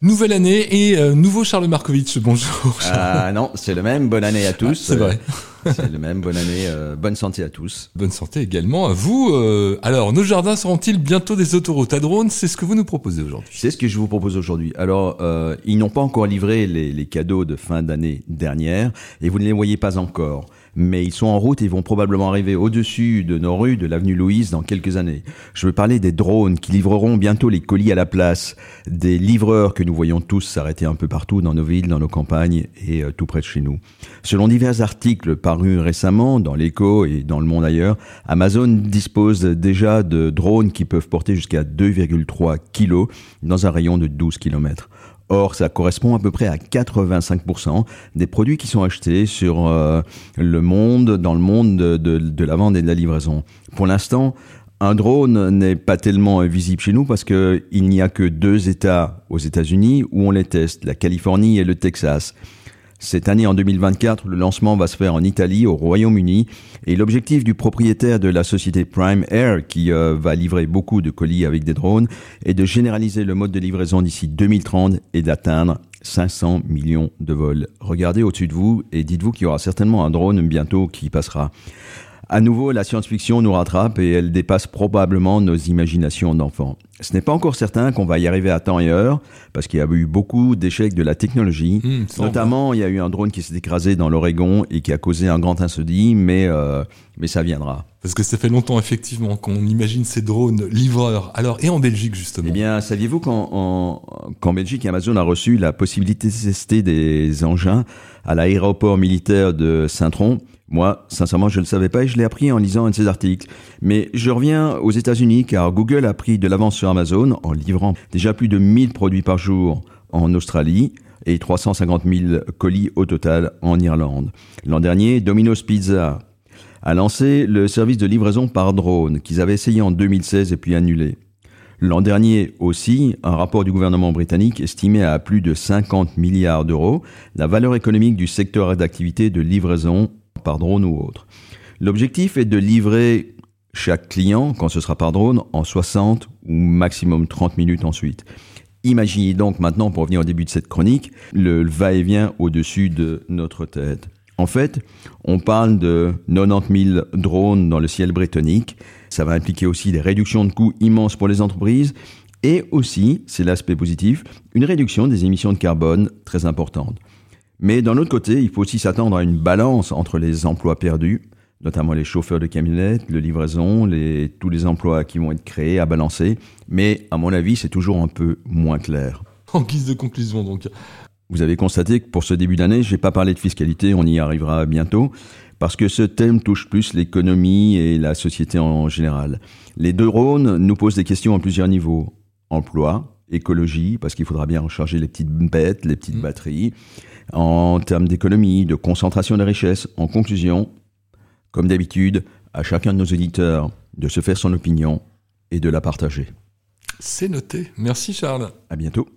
Nouvelle année et euh, nouveau Charles Markovitch. Bonjour. Ah non, c'est le même. Bonne année à tous. c'est vrai. c'est le même. Bonne année. euh, bonne santé à tous. Bonne santé également à vous. Euh, alors, nos jardins seront-ils bientôt des autoroutes à drones? C'est ce que vous nous proposez aujourd'hui. C'est ce que je vous propose aujourd'hui. Alors, euh, ils n'ont pas encore livré les, les cadeaux de fin d'année dernière et vous ne les voyez pas encore. Mais ils sont en route et vont probablement arriver au-dessus de nos rues de l'avenue Louise dans quelques années. Je veux parler des drones qui livreront bientôt les colis à la place, des livreurs que nous voyons tous s'arrêter un peu partout dans nos villes, dans nos campagnes et euh, tout près de chez nous. Selon divers articles parus récemment dans l'Echo et dans le monde ailleurs, Amazon dispose déjà de drones qui peuvent porter jusqu'à 2,3 kilos dans un rayon de 12 kilomètres. Or, ça correspond à peu près à 85% des produits qui sont achetés sur euh, le monde, dans le monde de, de, de la vente et de la livraison. Pour l'instant, un drone n'est pas tellement visible chez nous parce que il n'y a que deux États aux États-Unis où on les teste, la Californie et le Texas. Cette année, en 2024, le lancement va se faire en Italie, au Royaume-Uni, et l'objectif du propriétaire de la société Prime Air, qui euh, va livrer beaucoup de colis avec des drones, est de généraliser le mode de livraison d'ici 2030 et d'atteindre 500 millions de vols. Regardez au-dessus de vous et dites-vous qu'il y aura certainement un drone bientôt qui passera. À nouveau, la science-fiction nous rattrape et elle dépasse probablement nos imaginations d'enfants. Ce n'est pas encore certain qu'on va y arriver à temps et heure, parce qu'il y a eu beaucoup d'échecs de la technologie. Mmh, Notamment, il y a eu un drone qui s'est écrasé dans l'Oregon et qui a causé un grand incendie, mais, euh, mais ça viendra. Parce que ça fait longtemps effectivement qu'on imagine ces drones livreurs. Alors, et en Belgique justement? Eh bien, saviez-vous qu'en en- qu'en Belgique, Amazon a reçu la possibilité de tester des engins à l'aéroport militaire de Saint-Tron? Moi, sincèrement, je ne le savais pas et je l'ai appris en lisant un de ces articles. Mais je reviens aux États-Unis car Google a pris de l'avance sur Amazon en livrant déjà plus de 1000 produits par jour en Australie et 350 000 colis au total en Irlande. L'an dernier, Domino's Pizza a lancé le service de livraison par drone qu'ils avaient essayé en 2016 et puis annulé. L'an dernier aussi, un rapport du gouvernement britannique estimait à plus de 50 milliards d'euros la valeur économique du secteur d'activité de livraison par drone ou autre. L'objectif est de livrer chaque client, quand ce sera par drone, en 60 ou maximum 30 minutes ensuite. Imaginez donc maintenant, pour revenir au début de cette chronique, le va-et-vient au-dessus de notre tête. En fait, on parle de 90 000 drones dans le ciel britannique. Ça va impliquer aussi des réductions de coûts immenses pour les entreprises et aussi, c'est l'aspect positif, une réduction des émissions de carbone très importante. Mais d'un autre côté, il faut aussi s'attendre à une balance entre les emplois perdus, notamment les chauffeurs de camionnettes, le livraison, les, tous les emplois qui vont être créés à balancer. Mais à mon avis, c'est toujours un peu moins clair. En guise de conclusion donc. Vous avez constaté que pour ce début d'année, j'ai pas parlé de fiscalité, on y arrivera bientôt, parce que ce thème touche plus l'économie et la société en général. Les deux drones nous posent des questions à plusieurs niveaux. Emploi, écologie, parce qu'il faudra bien recharger les petites bêtes, les petites Mm. batteries. En termes d'économie, de concentration des richesses. En conclusion, comme d'habitude, à chacun de nos auditeurs de se faire son opinion et de la partager. C'est noté. Merci Charles. À bientôt.